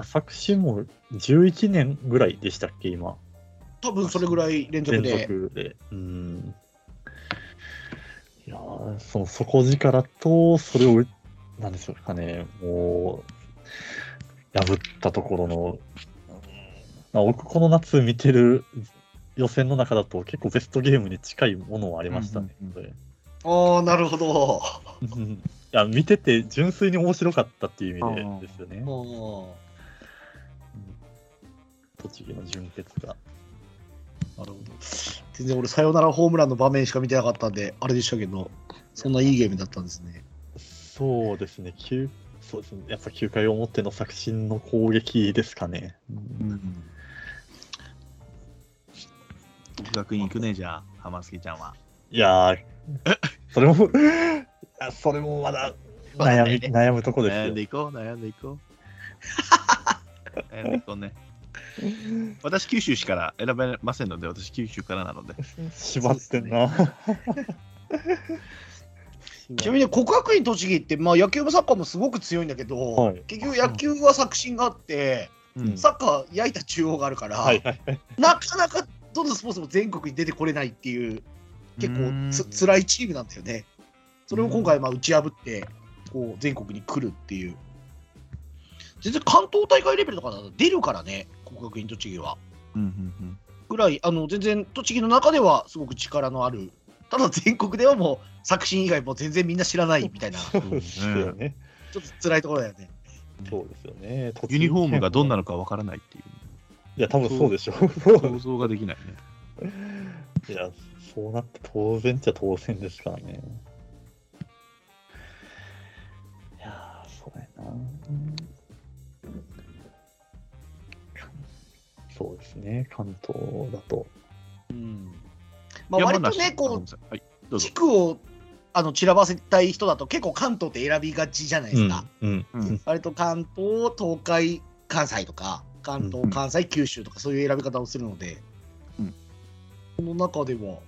あ作詞も11年ぐらいでしたっけ、今。多分それぐらい連続連で。続で。うん。いやーその底力と、それを、なんでしょうかね、もう、破ったところの、うんまあ、僕、この夏見てる予選の中だと、結構ベストゲームに近いものはありましたね。うんうんああ、なるほど。うんいや、見てて純粋に面白かったっていう意味でですよね。あ栃木の純潔が。なるほど。全然俺、サヨナラホームランの場面しか見てなかったんで、あれでしたけど、そんないいゲームだったんですね。そうですね、9そうですね、やっぱ9回表の作新の攻撃ですかね。うん。国学院行くね、じゃあ、浜助ちゃんは。いやー、それも、それもまだ悩み悩むとこですよ悩んで。いこう、悩んでいこう。悩んでいこう ね。私、九州市から選べませんので、私、九州からなので。縛ってんな。ちなみに国学院栃木って、まあ、野球もサッカーもすごく強いんだけど、はい結局野球は作新があって、うんサッカー焼いた中央があるから、はいはいはい。なかなかどのスポーツも全国に出てこれないっていう、結構つ辛いチームなんだよね。それを今回まあ打ち破って、こう全国に来るっていう。全然関東大会レベルとかだと出るからね、国学院栃木は。うんうんうんぐらい、あの全然栃木の中ではすごく力のある、ただ全国ではもう作新以外も全然みんな知らないみたいな、ちそうですよね。ょっと辛いところだよね。そうですよね。ユニフォームがどんなののかわからないっていう。いや、多分そうでしょう。想像ができないね。いや、そうなって当然っちゃ当然ですからね。そうですね、関東だと。うんまあ、割とね、こう、はい、どうぞ地。区をあの散らばせたい人だと結構関東って選びがちじゃないですか。うん。うん割と関東、東海、関西とか、関うん東、関西、九州とかそういう選び方をするので、うんこの中では、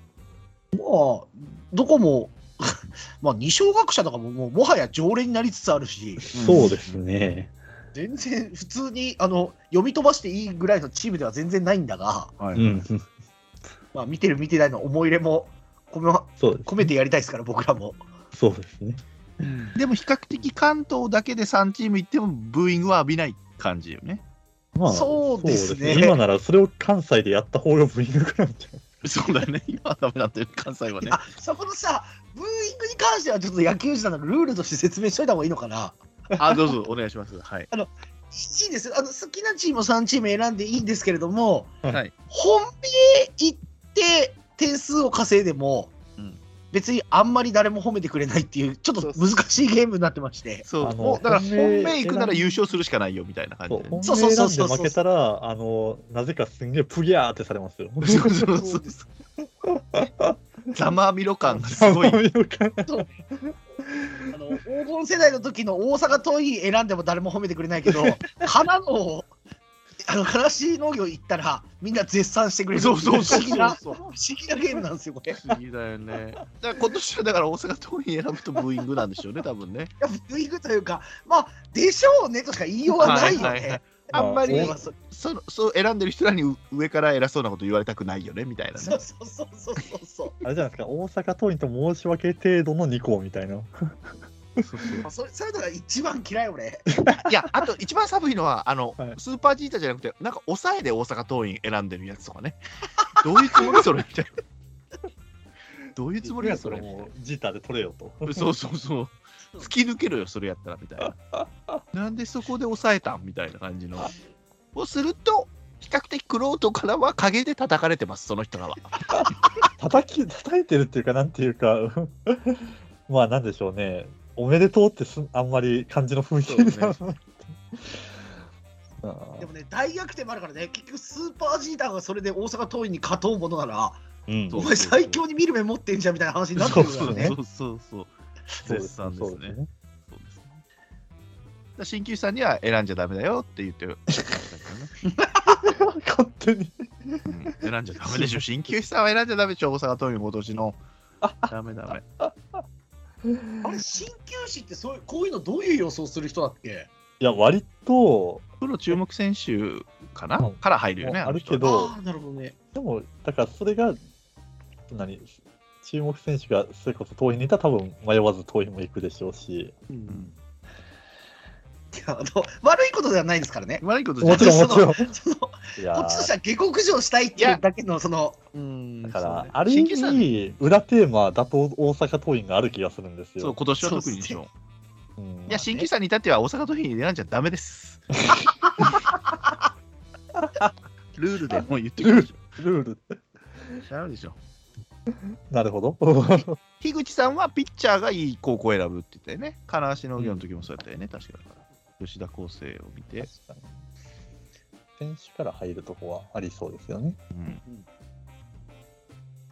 まあ、どこも、まあ、二小学者とかももうもはや常連になりつつあるし、そうですね。全然普通にあの読み飛ばしていいぐらいのチームでは全然ないんだが、はいうん。まあ、見てる見てないの思い入れも込めそうです。込めてやりたいですから、僕らも。そうですね。でも比較的関東だけで3チーム行ってもブーイングは浴びない感じよね。まあ、そうですね今ならそれを関西でやった方がブーイングくらいんじゃない？そうだよね。今はダメなんだよ、関西はね。あそこのさ、ブーイングに関してはちょっと野球児なのルールとして説明しといた方がいいのかな。あ、どうぞ、お願いします。はい。いいですあの好きなチームを3チーム選んでいいんですけれども、はい。本命行って点数を稼いでも、うん別にあんまり誰も褒めてくれないっていう、ちょっと難しいゲームになってまして。そう、あのもうだから本本命命行くなら優勝するしかないよみたいな感じで。そう本そうそう命そう負けたら、あの、なぜかすんげえプギャーってされますよ。そうそうそそううですざまみろ感がすごい。黄金世代の時の大阪桐蔭選んでも誰も褒めてくれないけど、からのあの悲しい農業行ったらみんな絶賛してくれるそうそうそう不思議なそう不思議なゲームなんですよこれ。い不思議だよね。だから今年はだから大阪桐蔭選ぶとブーイングなんでしょうね、多分ね。やブーイングというかまあでしょうねとしか言いようがないよね。はいはいはいあんまり、まあそそのそう選んでる人らに上から偉そうなこと言われたくないよねみたいなね。そうそうそうそうそうそう。あれじゃないですか、大阪桐蔭と申し訳程度の2校みたいな。そうそうあそれそういうのが一番嫌い俺。いや、あと一番寒いのは、あの、はいスーパージータじゃなくて、なんか抑えで大阪桐蔭選んでるやつとかね。どういうつもりそれみたいな。どういうつもりやそれ。もう、ジーターで取れよと。そうそうそう。突き抜けろよ、それやったらみたいな。なんでそこで抑えたんみたいな感じの。をすると、比較的クロートからは陰で叩かれてます、その人らは。叩き、叩いてるっていうか、なんていうか、まあなんでしょうね。おめでとうってすあんまり感じの雰囲気にな でもね大逆転もあるからね結局スーパージーターがそれで大阪桐蔭に勝とうものならうんお前最強に見る目持ってんじゃんみたいな話になってくるからね。そうそうそう絶賛ですね。そうですね。鍼灸師さんには選んじゃダメだよって言ってる。勝手に。うん選んじゃダメでしょ。鍼灸師さんは選んじゃダメでしょ。大阪桐蔭今年の。ダメダメ。あれ鍼灸師ってそういうこういうのどういう予想する人だっけ？いや、割と、プロ注目選手かな、うん。から入るよね。あるけどなるほどね。でも、だからそれが、何、注目選手がそれこそ遠いにいたら多分迷わず遠いも行くでしょうし、うんあの悪いことではないですからね。悪いことじゃないもちろんもちろん。そのこいやっちとしては下克上したいっていうだけの、その、うんだから、ある意新規さん味、裏テーマだと大阪桐蔭がある気がするんですよ。そう、今年は特にでしょ。うんいや、新規さんに至っては大阪桐蔭に選んじゃダメです。ルールでもう言ってくるでしルール。ょ。ダメでしょ。なるほど。樋口さんはピッチャーがいい高校を選ぶって言ったよね。金足農業の時もそうやったよね、確かだから。吉田康生を見て。確かに選手から入るとこはありそうですよね。うん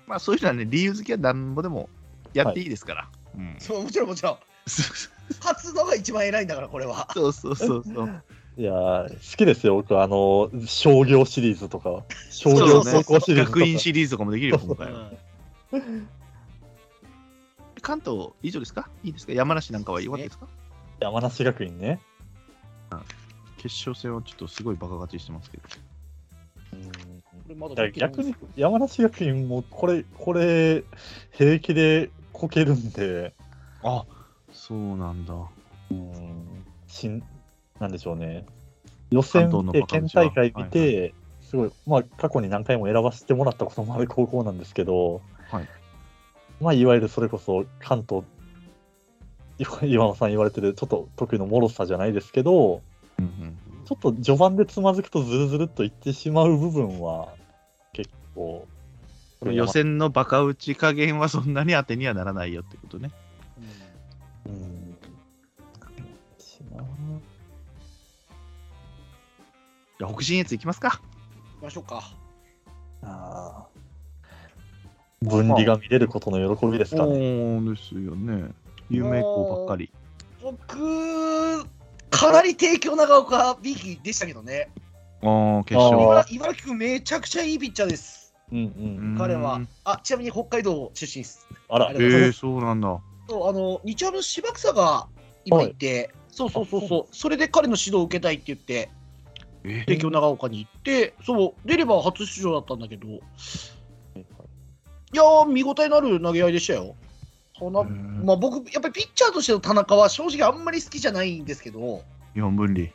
まあそういうのはね、理由付けはなんぼでもやっていいですから。うんそうもちろんもちろん、勝つのが一番偉いんだから、これは。そうそうそうそう。いやー、好きですよ、僕は、あの、商業シリーズとか、商業高校シリーズとか。学院シリーズとかもできるよ、今回は。うん関東以上ですか？いいですか？山梨なんかは弱いですか？山梨学院ね。決勝戦はちょっとすごいバカ勝ちしてますけど。逆に山梨学院もこれ、これ、平気でこけるんで、あそうなんだ。うん、しんなんでしょうね。予選で県バカンスは大会見て、すごい、まあ、過去に何回も選ばせてもらったこともある高校なんですけど、はいまあ、いわゆるそれこそ関東、岩岩野さん言われてる、ちょっと得意の脆さじゃないですけど、うんうんちょっと序盤でつまずくとずるずるっといってしまう部分は結構、予選のバカ打ち加減はそんなに当てにはならないよってことね。うん。しなじゃあ北信越行きますか。行きましょうか。あー分離が見れることの喜びですかね。そうですよね。有名校ばっかり。僕、かなり帝京長岡 B 期でしたけどね。ああ、決勝。茨茨城君めちゃくちゃいいピッチャーです。うんうん。彼はうん。あ、ちなみに北海道出身です。あらあ、えれー、そうなんだ。そうあの日ハム芝草が今いて、そうそうそうそう、それで彼の指導を受けたいって言って、え帝京長岡に行って、そう、出れば初出場だったんだけど、いやー、見応えのある投げ合いでしたよ。そんなうんまあ、僕、やっぱりピッチャーとしての田中は正直あんまり好きじゃないんですけど、日本分離。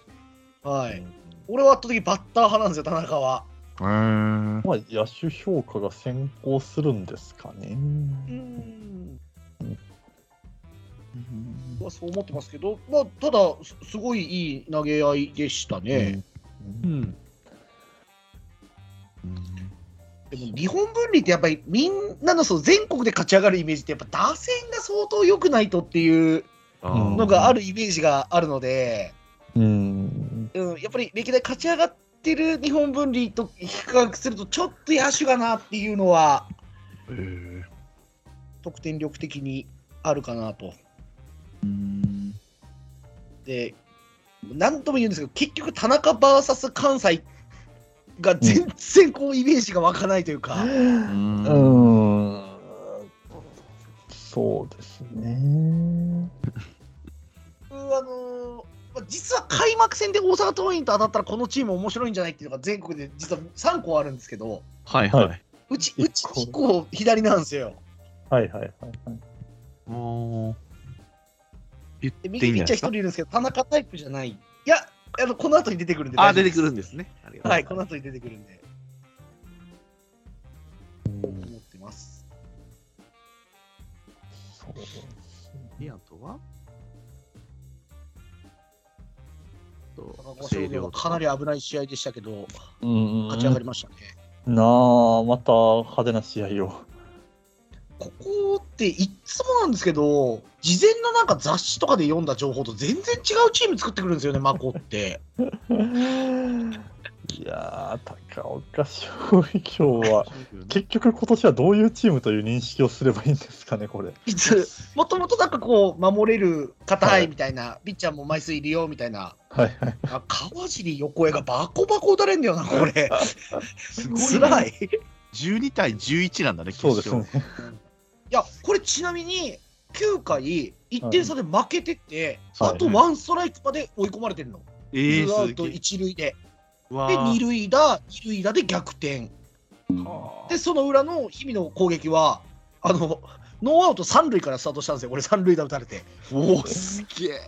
はい、俺は圧倒的にバッター派なんですよ、田中は。へーまあ、野手評価が先行するんですかね。うんはそう思ってますけど、まあ、ただ、すすごいいい投げ合いでしたね。うんうん。でも日本分離ってやっぱりみんなのその全国で勝ち上がるイメージってやっぱ打線が相当良くないとっていううんのがあるイメージがあるので、うん。うん、やっぱり歴代勝ち上がってる日本分離と比較するとちょっと野手がなっていうのは得点力的にあるかなと。うんで何とも言うんですけど結局田中 VS 関西が全然こうイメージが湧かないというか。うんうん。そうですね。うんあのーまあ実は開幕戦で大阪桐蔭と当たったらこのチーム面白いんじゃないっていうのが全国で実は3個あるんですけどはいはい。うち一うち個1個左なんですよはいはいはいはい。おー言でっていい右ピッチャー1んじゃないですか人いるんですけど田中タイプじゃないいやあのこの後に出てくるんであ出てくるんですね。はいこの後に出てくるんで。思ってます。そう。ですねいやとはと田中商業はか。なり危ない試合でしたけどうん。勝ち上がりましたね、なあ、また派手な試合を。ここっていっつもなんですけど事前のなんか雑誌とかで読んだ情報と全然違うチーム作ってくるんですよねマコって。いやー、高岡商業は、結局今年はどういうチームという認識をすればいいんですかね、これ。いつもともとなんかこう守れる硬はいいみたいな、ピッチャーも枚数いるよみたいなはいはい。あ川尻横江がバコバコ打たれんだよなこれすごいつらいい12対11なんだね、決そうです勝ね。やこれちなみに9回1点差で負けてて、はい。あとワンストライクまで追い込まれてるの、えツーアウト一塁で。わで、二塁打、二塁打で逆転。で、その裏の日々の攻撃は、あの、ノーアウト三塁からスタートしたんですよ、俺三塁打打たれて。おおすげえ。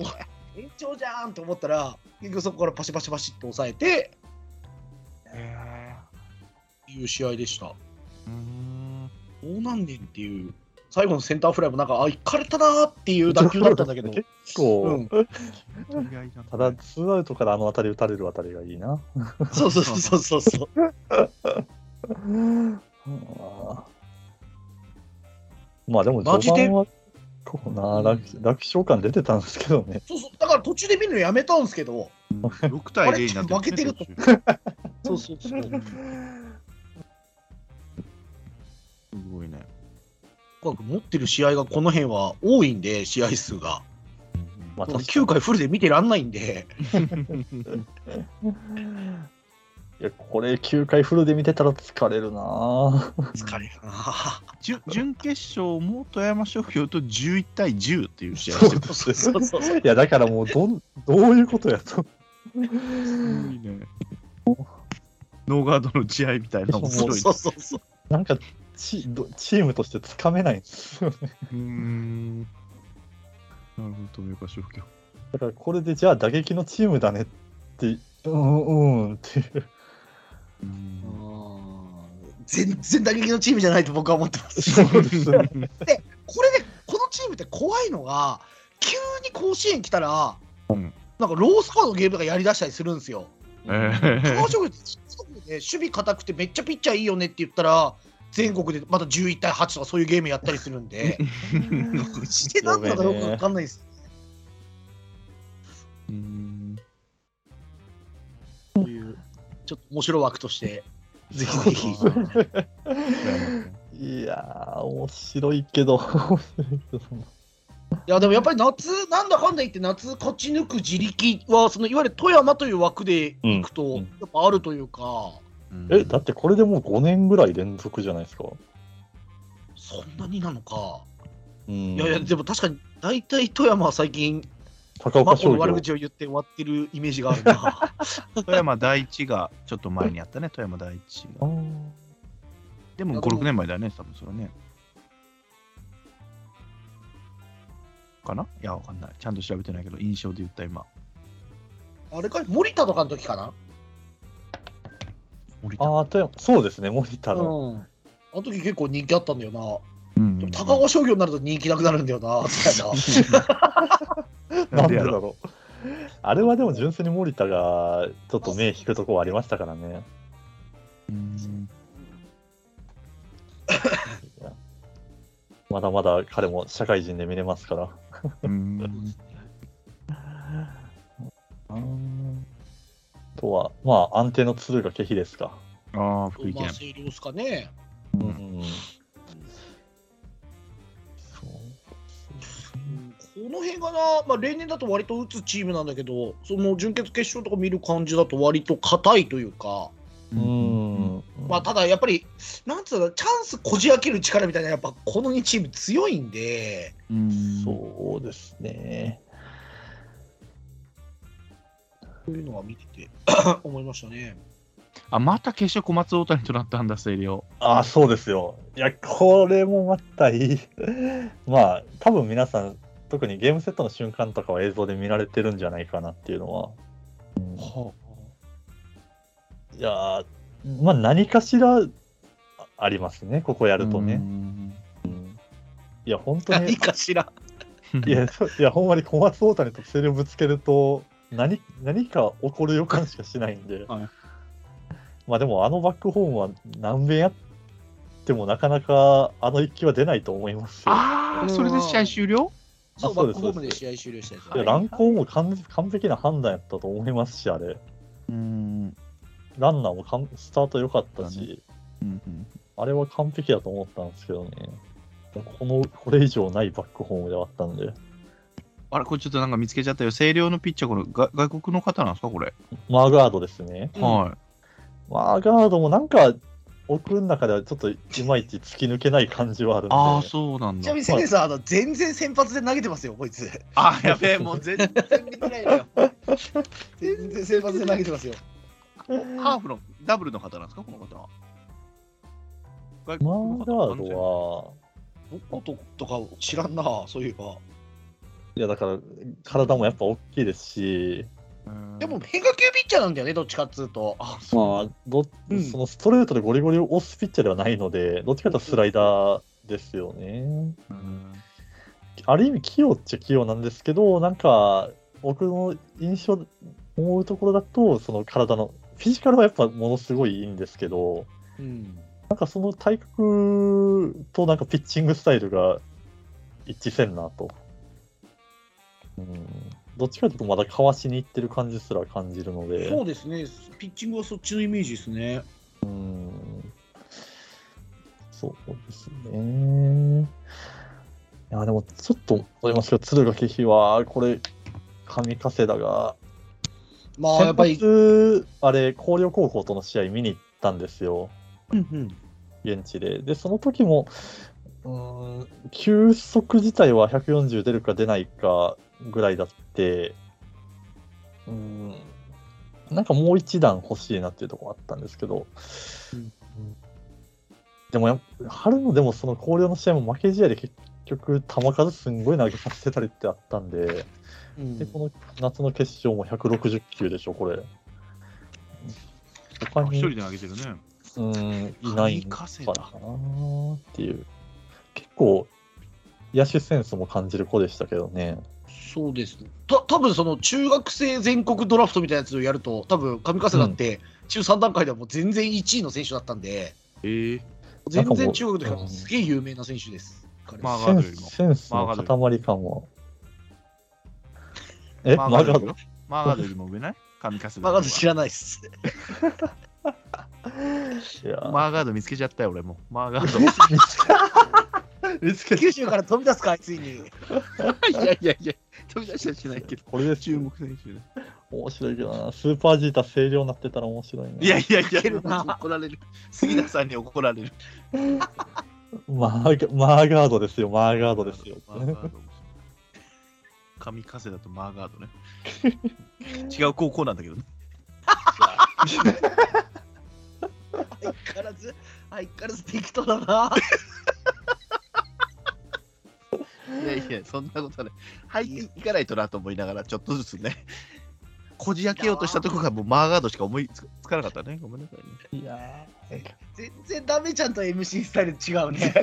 延長じゃんと思ったら、結局そこからパシパシパシって抑えて、へいう試合でした。ーうーん。どうなんねんっていう、最後のセンターフライもなんか、あ、いかれたなーっていう打球だったんだけど、結構、うんただ、ツーアウトからあの当たり打たれるあたりがいいな。そうそうそうそうそう。う んまあでもマジで？序盤はこうな楽楽勝感出てたんですけどね。そうそうだから途中で見るのやめたんですけど、6対0になって負けてるとそうそうそう。すごいね。持ってる試合がこの辺は多いんで、試合数が。まあ確かに9回フルで見てらんないんで、いやこれ9回フルで見てたら疲れるな疲れるな。準準決勝も富山商業と11対10っていう試合そうしてそうそうそうそう。いやだからもうどんどういうことやと。すごいね。ノーガードの試合みたいな面白いね。そうそうそう。なんかチどチームとしてつかめないんですよね。うーん。なるほど、富岡商業。だからこれでじゃあ打撃のチームだねって、うんうんっていう。全然打撃のチームじゃないと僕は思ってます。そうですね。これで、このチームって怖いのが、急に甲子園来たら、うんなんかロースコアのゲームとかやりだしたりするんですよ。えー守備硬くてめっちゃピッチャーいいよねって言ったら、全国でまた11対8とかそういうゲームやったりするんで、してなんだかよくわかんないです。うーんそういう、ちょっと面白枠として、ぜひぜひ。いやー、面白いけど。いやでもやっぱり夏、なんだかんだ言って夏勝ち抜く自力は、そのいわゆる富山という枠でいくと、うんやっぱあるというか、え、だってこれでもう5年ぐらい連続じゃないですか？そんなになのか。うん、いやいや、でも確かに大体富山は最近、高岡商業マコの悪。口を言って終わってるイメージがあるな。富山第一がちょっと前にあったね、富山第一が。でも5、6年前だよね、多分それはね。かな？いや、わかんない。ちゃんと調べてないけど、印象で言った今。あれかい？森田とかの時かな？森田。あー、とやそうですね、森田の。うん。あの時結構人気あったんだよな。うんでも高岡商業になると人気なくなるんだよな。そうやな なんでだろう。あれはでも純粋に森田がちょっと目引くところありましたからね。まだまだ彼も社会人で見れますから。うんあ とは、まあ、安定の鶴がケヒですか。ああ、福井まあ、県。星稜ですかね。ううんん。そううんこの辺がな、まあ、例年だと割と打つチームなんだけど、その準決決勝とか見る感じだと割と硬いというか、う。ん。まあ、ただやっぱり、なんつうの、チャンスこじ開ける力みたいな、やっぱこの2チーム強いんで、うんそうですね。そういうのは見てて 思いましたね。あ、また決勝小松大谷となったんだ、星稜。ああ、そうですよ。いや、これもまたいい。まあ、多分皆さん、特にゲームセットの瞬間とかは映像で見られてるんじゃないかなっていうのは。うんいやー、まあ何かしらあありますね、ここやるとね。いや、本当何に、かしら。いや、そういやほんまに小松大谷とセリをぶつけると何、何か起こる予感しかしないんで。はいまあでも、あのバックホームは何遍やってもなかなかあの一球は出ないと思いますよ。ああ、それで試合終了？そう、あそうですバックホームで試合終了したやついや乱行も完完璧な判断やったと思いますし、あれ。うん。ランナーもかんスタート良かっただし、うんあれは完璧だと思ったんですけどね。この、これ以上ないバックホームではあったんで。あれ、これちょっとなんか見つけちゃったよ。星稜のピッチャー、これが外国の方なんですか、これ？マーガードですね。うんはマーガードもなんか、奥の中ではちょっといまいち突き抜けない感じはあるんで。ああ、そうなんだちなみ。に、セネさん、あの全然先発で投げてますよ、こいつ。あやべえ、もう全然見てないのよ。全然先発で投げてますよ。ハーフのダブルの方なんですか、この方は？外マーガードは、どこととか知らんな、そういえば。いやだから体もやっぱ大きいですし、うんでも、変化球ピッチャーなんだよね、どっちかっつうと。あ、そう。まあどうんそのストレートでゴリゴリ押すピッチャーではないので、どっちかというとスライダーですよね。うんある意味器用っちゃ器用なんですけど、なんか僕の印象、思うところだと、その体の、フィジカルはやっぱものすごいいいんですけど、うん。なんかその体格となんかピッチングスタイルが一致せんなと。うん、どっちかというとまだかわしにいってる感じすら感じるので、そうですね、ピッチングはそっちのイメージですね。うん、そうですね。いや、でもちょっと思いますけど、敦賀気比は、これ、上加世田が、まあ、やっぱり、あれ、広陵高校との試合見に行ったんですよ。うんうん現地で。で、その時も、うーん、球速自体は140出るか出ないかぐらいだって、うーん、なんかもう一段欲しいなっていうところあったんですけど、うんでもやっ春のでもその広陵の試合も負け試合で結局球数すんごい投げさせてたりってあったんで、うんで、この夏の決勝も160球でしょ、これ。他に一人で投げてるね。うん、いないんか神な風だっていう。結構、野手センスも感じる子でしたけどね。そうですね。た多分その中学生全国ドラフトみたいなやつをやると、多分上加世田って、中3段階ではもう全然1位の選手だったんで、ええ全然中学の時からうんすげえ有名な選手です。マーガードよりもスセンスの塊感は。え、マーガードマーガードよりも上ない神カスまあ、まず知らないです。マーガード見つけちゃったよ、俺も。マーガード。見つけ九州から飛び出すか、ついに。いやいやいや、飛び出しはしないけど。これで注目選手ね。面白いけどな。スーパージータ清涼になってたら面白いな。いやいやいや怒られる。杉田さんに怒られる。マーガマーガードですよ、マーガードですよ。マーガード神風だとマーガードね。違う高校なんだけどね。相変わらず、相変わらず適当だな。いやいや、そんなことない。入っていかないとなと思いながら、ちょっとずつね。こじ開けようとしたとこがもうマーガードしか思いつつかなかったね。ごめんなさいね。いや全然ダメちゃんと MC スタイル違うね。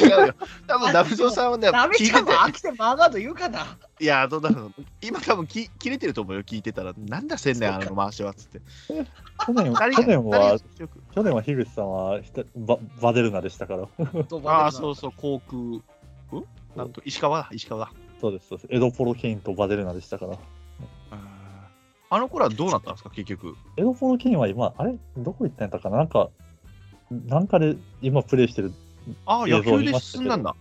違うよ。多分ダブゾウさんはね、ダメちゃんも。飽きてマーガード言うかな。いや、どうだろう。今多分き切れてると思うよ、聞いてたら。なんだせんねん、あの回しはっつって。去年去年は去年は樋口さんはひたババデルナでしたから。ああ、そうそう、航空。ん？なんと、石川だ、石川だ。そうです、そうです。エドポロケインとバデルナでしたから。あの頃はどうなったんですか、結局。エドポロケインは今、あれ？どこ行ったんやったかな？なんか、なんかで今プレイしてる、ああ、野球で進んだんだ。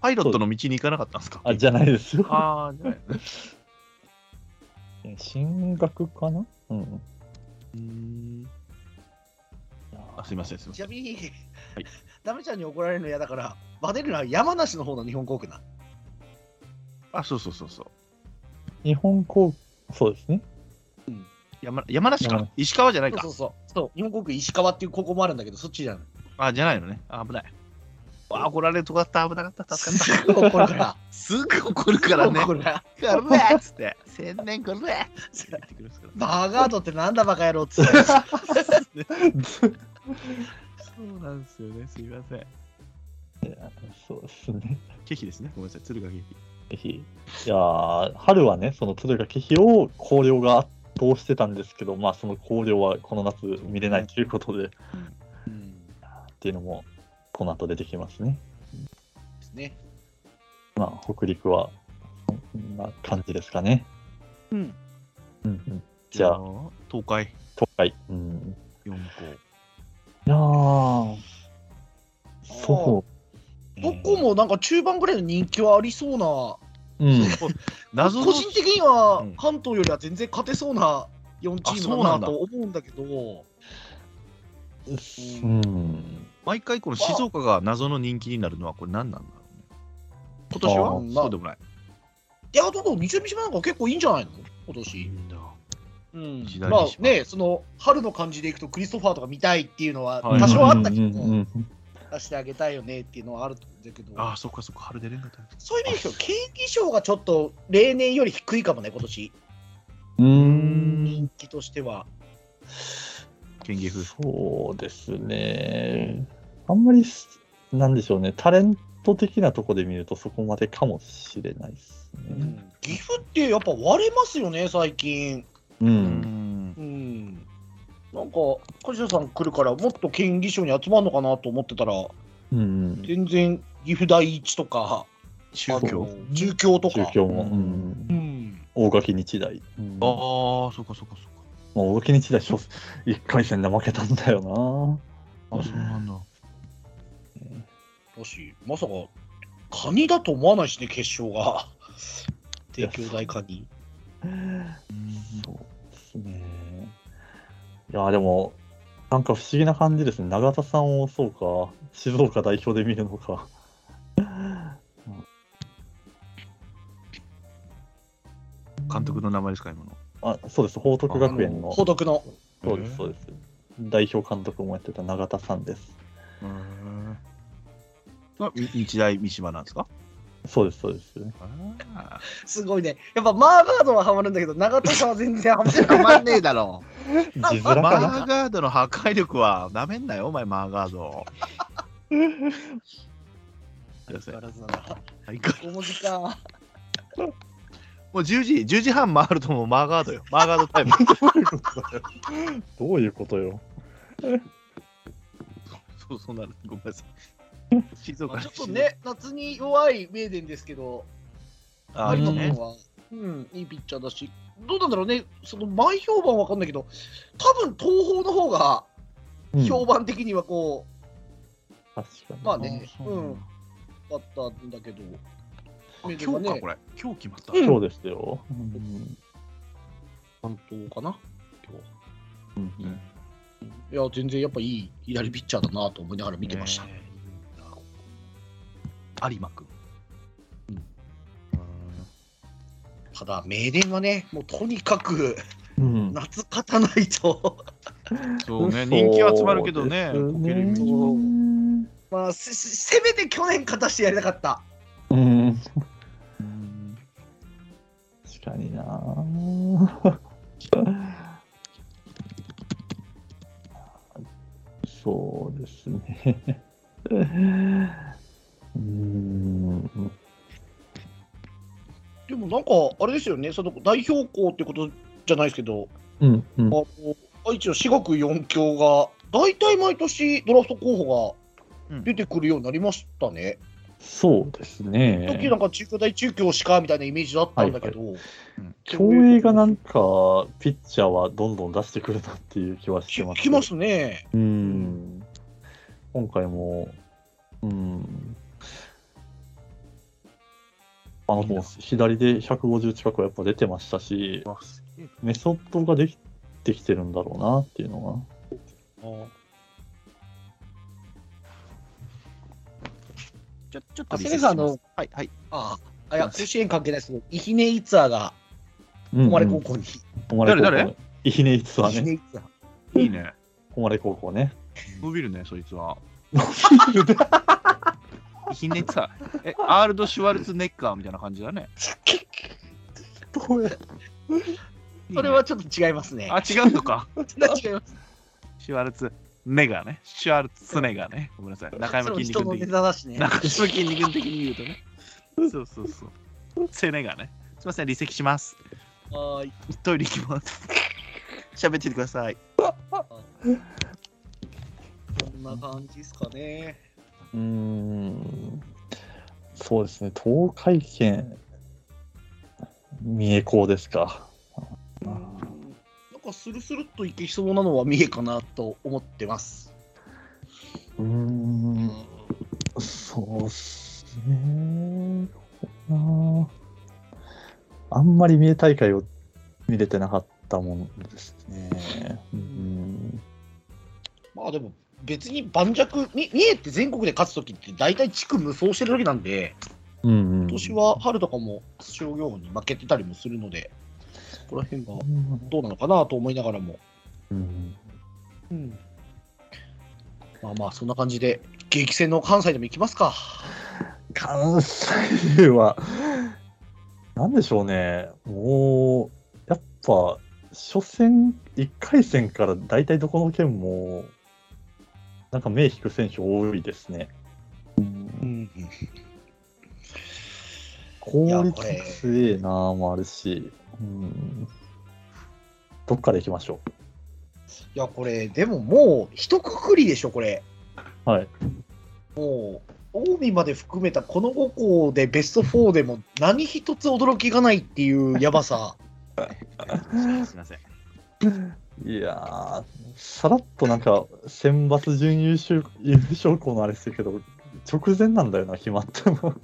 パイロットの道に行かなかったんですか？あ、じゃないですよ。ああ、じゃない。進学かな？うん。あ、すいません、すいません。ちなみに、はいダメちゃんに怒られるの嫌だから、バデルナは山梨の方の日本航空な。あ、そうそうそうそう。日本航そうですね。山山梨山か。石川じゃないかそうそ。うそう。そう日本航空石川っていう高校もあるんだけど、そっちじゃない。あ、じゃないのね。あ危ない。あ、怒られるとこだった。危なかった。助かっすぐ怒るから。た。すぐ怒るからね。怒るから。これっつって。千年これ。バーガードってなんだバカ野郎っつって。そうなんですよね。すいません。そうですね。ケヒですね。ごめんなさい。敦賀ケヒ。ぜひ。いやー春はね、その敦賀気比を広陵が圧倒してたんですけど、まあ、その広陵はこの夏見れないということで、うん。っていうのも、この後出てきますね。ですね。まあ、北陸は、そんな感じですかね。うん。うんうん、じゃあ、東海東海。うん、4校。いやー、そう。どこもなんか中盤ぐらいの人気はありそうな、うん、謎の個人的にはうん関東よりは全然勝てそうな4チームだなと思うんだけど、うん。毎回この静岡が謎の人気になるのはこれ何なんだろうね。今年は？そうでもない。いや、どうぞ、三菱島なんか結構いいんじゃないの？今年。んだ。うんまあね、その春の感じでいくとクリストファーとか見たいっていうのははい多少あったけど、うんうんうん出してあげたいよねっていうのはあるんだけど、ああ、そっかそっか、春出れんかった。そういう意味で言うと、県議賞がちょっと例年より低いかもね、今年人気としては。県議府。そうですね。あんまりす、なんでしょうね、タレント的なとこで見るとそこまでかもしれないですね。岐阜ってやっぱ割れますよね、最近。う。うんん。うん。なんか、梶田さん来るから、もっと県議賞に集まるのかなと思ってたら、うん。全然岐阜第一とか、あ宗教の住京とか。宗教も、ううんんう。ん。大垣日大。うんああ、そっかそっかそっか。まあ大垣日大初1回戦で負けたんだよあそうなんだ。だし、まさか、カニだと思わないしね、決勝が。帝京大カニ。な。そうですね。いや、でも、なんか不思議な感じですね。永田さんをそうか、静岡代表で見るのか。監督の名前ですか、今の。あ、そうです。報徳学園の。報徳の。そうです、そうです。代表監督もやってた永田さんです。うん。み日大三島なんですか？そうです、そうです。あすごいね。やっぱマーガードはハマるんだけど、長田さんは全然ハマってあ。ない。まんねえだろ。マかなーガードの破壊力はなめんなよ、お前、マーガード。相変わらずだな。相変わこの時間。もう10時、10時半回るともうマーガードよ。マーガードタイム。どういうことよ。そう、そうなる。ごめんなさい。静岡まあちょっとね、夏に弱い名電ですけど、ああ、いいねうん、いいピッチャーだし、どうなんだろうね、その前評判わかんないけど、多分東邦の方がうん評判的にはこ確かに。う、まあね、そうんん、だったんだけど、今日か、これ。今日決まった。うん今日でしたよ。うん担当かな、今日。いや、全然やっぱいい左ピッチャーだなと思いながら見てました。有馬くん。うんただ、名電はね、もうとにかくうん夏勝たないと、そうね、人気集まるけどね、まあ、せせせめて去年勝たしてやりたかった。うん。うん確かにな そうですね。うん。でもなんか、あれですよね、その代表校ってことじゃないですけど、うん。うんあの愛知の私学4強が、大体毎年ドラフト候補うんが出てくるようになりましたね。そうです時ねな。んか中京大中京しかみたいなイメージだったんだけど、競泳がなんか、ピッチャーはどんどん出してくるなっていう気はしてます。ききますね。うん。今回も、うん。あの、もう左で150近くはやっぱ出てましたし、メソッドができてきてるんだろうなっていうのちょちょっとあリセットします先生あのはいはい。ああ、いや、甲子園関係ないですけど、イヒネイツァーがが。誉れ高校に。誉れ高校誰誰？イヒネイツはイヒね、ネイツいいね。誉れ高校ね。伸びるね、そいつは。ひねってさ、え、アールド・シュワルツ・ネッカーみたいな感じだね。どうやいいねそれはちょっと違いますね。あ、違うのか。違います。シュワルツ・ネガーね。シュワルツ・ネガーね。ごめんなさい。中山筋肉的に。ね。中山筋肉的に言うとね。そうそうそう。セネガーね。すみません、離席します。はーい。トイレ行きます。喋っててください。こんな感じですかね。うーん。そうですね、東海圏、三重高ですか。うんなんかスルスルっといけそうなのは三重かなと思ってます。うーん、そうっすね。なあんまり三重大会を見れてなかったもんですね。うん、まあでも、別に盤石、み三重って全国で勝つときって、大体地区無双してる時なんで、うんうん。今年は春とかも商業に負けてたりもするので、ここら辺がどうなのかなと思いながらも。うん。うん、まあまあ、そんな感じで、激戦の関西でも行きますか。関西は、なんでしょうね。もう、やっぱ、初戦、1回戦から大体どこの県も、なんか目引く選手多いですね。うん、効率強えなーもあるし、うん。どっから行きましょいや、これ、でももう、一括りでしょ、これ。う。はい。もう、近江まで含めたこの5校でベスト4でも何一つ驚きがないっていうやばさ。すみません。いやー、さらっとなんか、選抜準優勝優勝校のあれですけど、直前なんだよな、決まったの。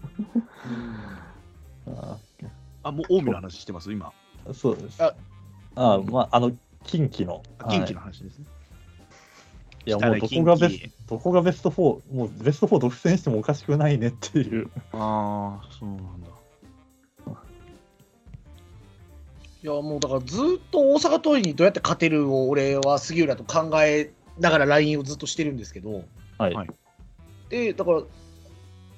あ あ、もう近江の話してます、今。ーそうです。あああ、まあ、あの、近畿の。近畿はいの話ですね。いや、もうどこがベスどこがベスト4、もうベスト4独占してもおかしくないねっていう。ああ、そうなんだ。いや、もうだからずっと大阪桐蔭にどうやって勝てるを俺は杉浦と考えながら LINE をずっとしてるんですけど、はい。はいで、だから、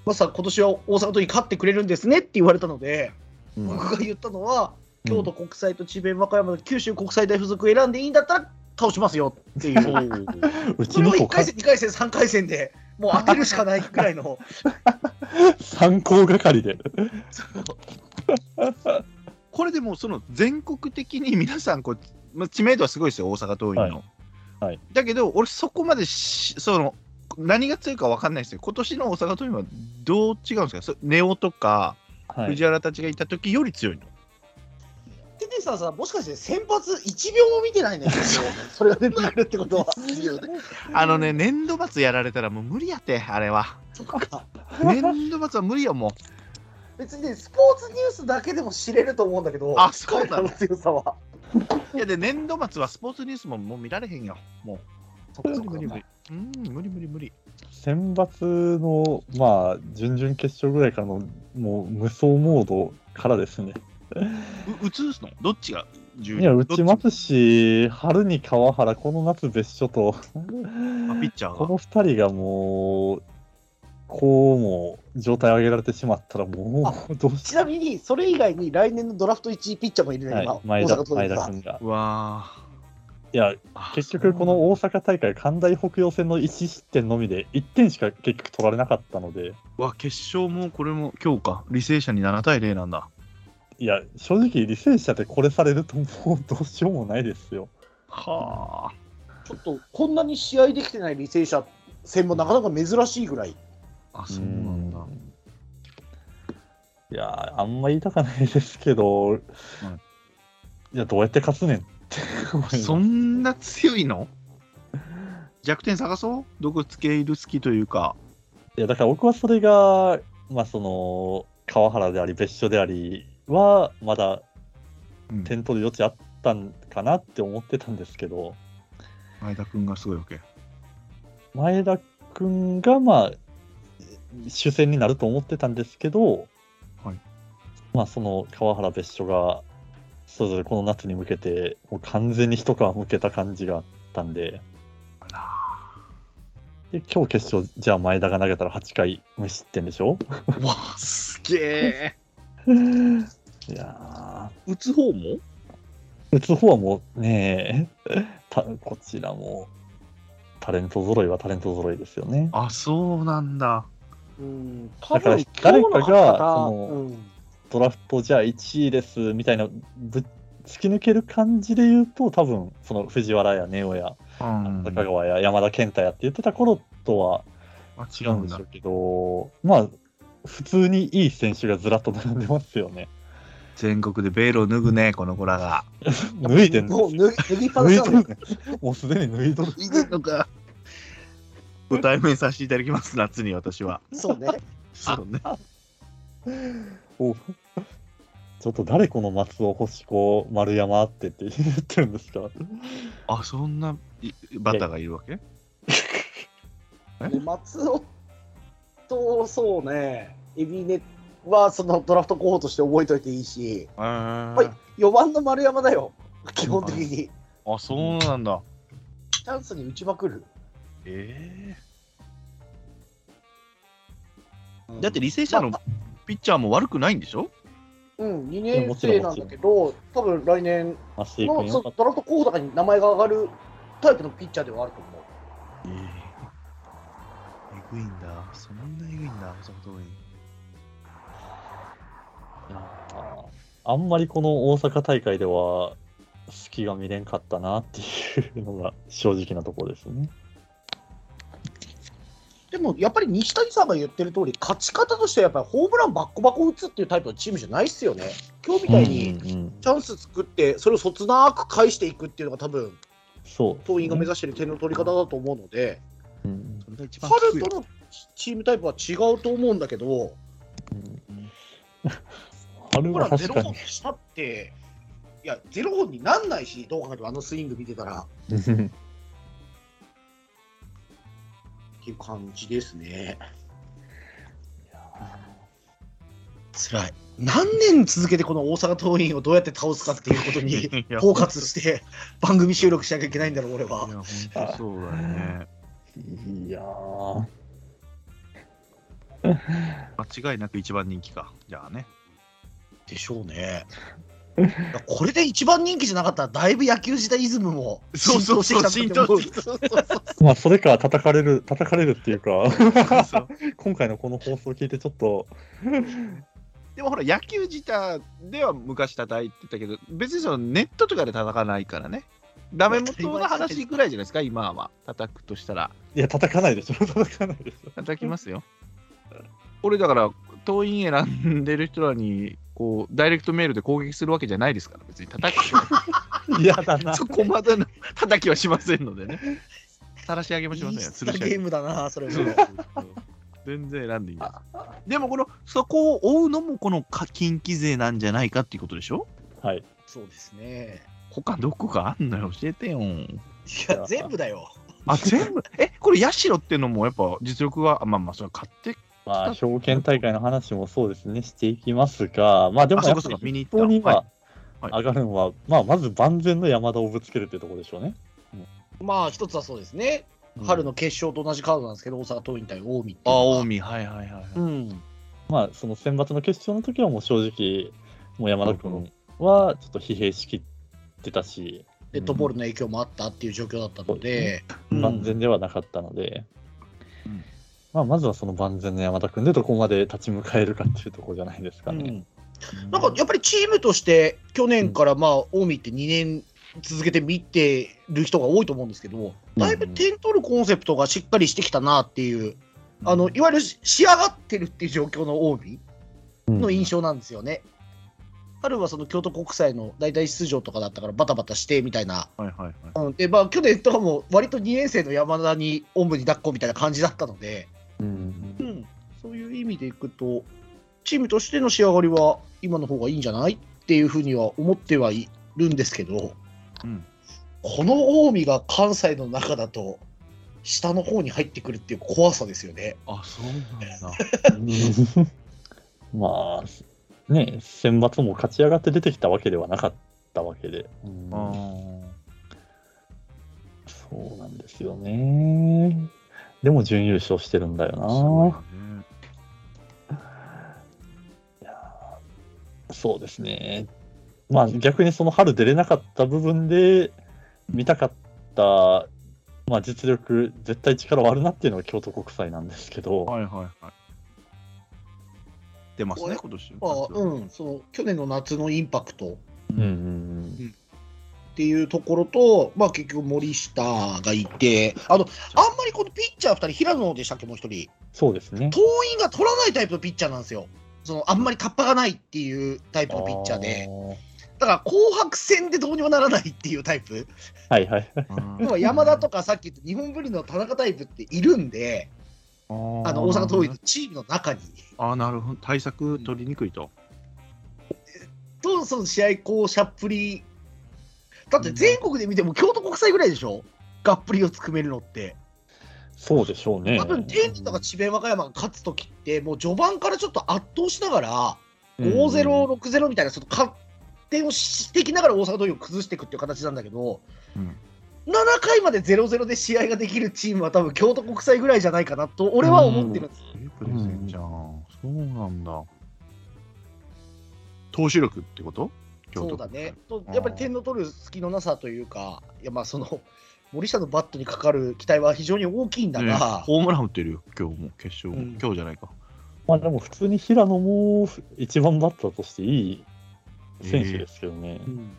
まさか今年は大阪桐蔭勝ってくれるんですねって言われたので、うん僕が言ったのは、京都国際と智弁和歌山の九州国際大付属選んでいいんだったら倒しますよっていう。う。1ちの子か回戦、2回戦、3回戦でもう当てるしかないくらいの。参考係で。これでもその全国的に皆さんこう、まあ、知名度はすごいですよ大阪桐蔭の、はい。はい。だけど俺そこまでしその何が強いか分かんないですよ今年の大阪桐蔭はどう違うんですか？そネオとかはい。藤原たちがいた時より強いの、テテさんさ、もしかして先発1秒も見てないね、それが出てくるってことは。あのね年度末やられたらもう無理やってあれは。そっか。年度末は無理よもう。別にね、スポーツニュースだけでも知れると思うんだけど、あそうなの。強さは。いやで年度末はスポーツニュースももう見られへんよもう。無理無理うん無理無理無理。選抜の、まあ、準々決勝ぐらいからの、もう無双モードからですね。う打つの？どっちが重いや、打ちますし、春に川原、この夏別所と、あピッチャーが。この二人がもう、こうも状態上げられてしまったら、もう、どうしちなみに、それ以外に来年のドラフト1位ピッチャーもいるね、はい今、前田前田君が。うわいや、ー結局、この大阪大会、関大北陽戦の1失点のみで、1点しか結局取られなかったので、うわ決勝もこれも今日か。履正社に7対0なんだいや、正直、履正社でこれされると、もうどうしようもないですよ。はちょっとこんなに試合できてない履正社戦もなかなか珍しいぐらい。ああそうなんだ。いや、あんま言いたかないですけど、いや、どうやって勝つねんって。そんな強いの？弱点探そう？どこつけ入る好きというか。いや、だから僕はそれが、まあ、その、川原であり、別所でありは、まだうん。点取る余地あったんかなって思ってたんですけど、前田君がすごいわけ。前田君が、まあ、主戦になると思ってたんですけど、はい。まあ、その川原別所が、それぞれこの夏に向けて、もう完全に一皮向けた感じがあったんで、で今日決勝、じゃあ前田が投げたら8回無失点でしょ？うわすげえ いや打つ方も？ー、打つ方はもうね。たこちらも、タレント揃いはタレント揃いですよね。あそうなんだ。うん、だから誰かがそのうん。ドラフトじゃあ1位ですみたいなぶ突き抜ける感じで言うと多分その藤原やネオやうん。中川や山田健太やって言ってた頃とはあ違違うんでしょうけどまあ普通にいい選手がずらっと並んでますよね。全国でベールを脱ぐねこの子らが。脱いでんの？もう脱ぎ脱ぎっぱ脱ないし。もうすでに脱いどる。いいのか。ご対面させていただきます夏に私は。そうね。そうね。お。ちょっと誰この松尾星子丸山ってって言ってるんですか？あそんないバターがいるわけ？で松尾と、そうね、海老根はそのドラフト候補として覚えておいていいし、ははい、4番の丸山だよ、基本的に。あ、そうなんだ。チャンスに打ちまくる。ええだって履正社のピッチャーも悪くないんでしょ？うん、2年生なんだけど、多分来年のそドラフト候補とかに名前が上がるタイプのピッチャーではあると思う。えええぐいんだ。そんなえぐいんだ、大阪桐たあんまりこの大阪大会では隙が見れんかったなっていうのが正直なところですね。でもやっぱり西谷さんが言ってる通り、勝ち方としてはやっぱりホームランバッコバコ打つっていうタイプのチームじゃないっすよね。今日みたいにチャンス作って、それをそつなく返していくっていうのが多分、そう、党員が目指している点の取り方だと思うので、うん春とのチームタイプは違うと思うんだけど、うん春ほは確かにらゼロ本。したって、いや、ゼロ本になんないし、どう考えてもあのスイング見てたら っていう感じですね。辛い。何年続けてこの大阪桐蔭をどうやって倒すかっていうことに いやフォーカスして番組収録しなきゃいけないんだろう、俺は。いや、本当そうだよね。いやー、間違いなく一番人気か。じゃあね。でしょうね。これで一番人気じゃなかったら、だいぶ野球時代イズムもそうそうそう浸透してきたと思う浸透まあそれから叩かれる、叩かれるっていうか、そう今回のこの放送を聞いてちょっと、でもほら、野球自体では昔叩いてたけど、別にそのネットとかで叩かないからね。ダメ元の話ぐらいじゃないですか、今は。叩くとしたら。いや、叩かないでしょ、叩かないでしょ。叩きますよ。俺だから、党員選んでる人らに、こう、ダイレクトメールで攻撃するわけじゃないですから、別に叩く。嫌だな。そこまでの叩きはしませんのでね。晒らし上げもしませんよ。吊るし上げゲームだな、それも。全然選んでいいです。でもこのそこを追うのもこのか近畿勢なんじゃないかっていうことでしょ？はい。そうですね。他どこかあんのよ教えてよ。いや、全部だよ。あ全部？えこれ社っていうのもやっぱ実力はまあまあそれ買ってまあ、兵庫県大会の話もそうですね、していきますが、まあでもやっぱり見に行った。一方にははい。はい。上がるのは、まあまず万全の山田をぶつけるっていうところでしょうね。まあ、一つはそうですね。春の決勝と同じカードなんですけど、大阪桐蔭対近江っていうあのが。近江。はいはいはい、はいうん。まあ、その選抜の決勝の時はもう正直、もう山田君はちょっと疲弊しきってたし、デッドボールの影響もあったっていう状況だったので、うん。万全ではなかったので、うんまあ、まずはその万全の山田君でどこまで立ち向かえるかっていうところじゃないですかね。うん。なんかやっぱりチームとして、去年からまあ近江って2年続けて見てる人が多いと思うんですけど、だいぶ点取るコンセプトがしっかりしてきたなっていう、あのいわゆるし仕上がってるっていう状況の近江の印象なんですよね。春はその京都国際の大体出場とかだったからバタバタしてみたいな、はいはいはい。うん、でまあ去年とかも割と2年生の山田におんぶに抱っこみたいな感じだったので、うん。うん、そういう意味でいくと、チームとしての仕上がりは今の方がいいんじゃないっていうふうには思ってはいるんですけど、うん。この近江が関西の中だと、下の方に入ってくるっていう怖さですよね。あそうなんだ。まあ、ね、選抜も勝ち上がって出てきたわけではなかったわけで、うん。そうなんですよね。でも準優勝してるんだよな。そうですね。まあ逆にその春出れなかった部分で見たかった、まあ、実力、絶対力はあるなっていうのが京都国際なんですけど、はいはいはい。出ますね今年まあうん、その去年の夏のインパクト。うんうんっていうところと、まあ、結局森下がいて、あのあんまりこのピッチャー2人、平野でしたっけ、もう1人、そうですね。党員が取らないタイプのピッチャーなんですよ。そのあんまりカッパがないっていうタイプのピッチャーで、だから紅白戦でどうにもならないっていうタイプ、はいはい。うん。要は山田とかさっき言った日本ぶりの田中タイプっているんで、あの大阪桐蔭のチームの中に、あーなるほど。対策取りにくいと、とその試合巧者っぷり、だって全国で見ても京都国際ぐらいでしょ、がっぷりをつくめるのって。そうでしょうね。多分天理とか智弁和歌山が勝つときって、もう序盤からちょっと圧倒しながら、うん5-0、6-0みたいな、ちょっと勝手をしていきながら大阪桐蔭を崩していくっていう形なんだけど、うん7回まで0-0で試合ができるチームは多分京都国際ぐらいじゃないかなと、俺は思ってるんです。えプレゼンじゃん。そうなんだ。投手力ってこと？そうだね。とやっぱり点の取る隙のなさというか、いやまあその 森下のバットにかかる期待は非常に大きいんだねが、ホームラン打ってるよ、今日も、決勝も。うん今日じゃないか。まあでも普通に平野も一番バッターとしていい選手ですけどね。うん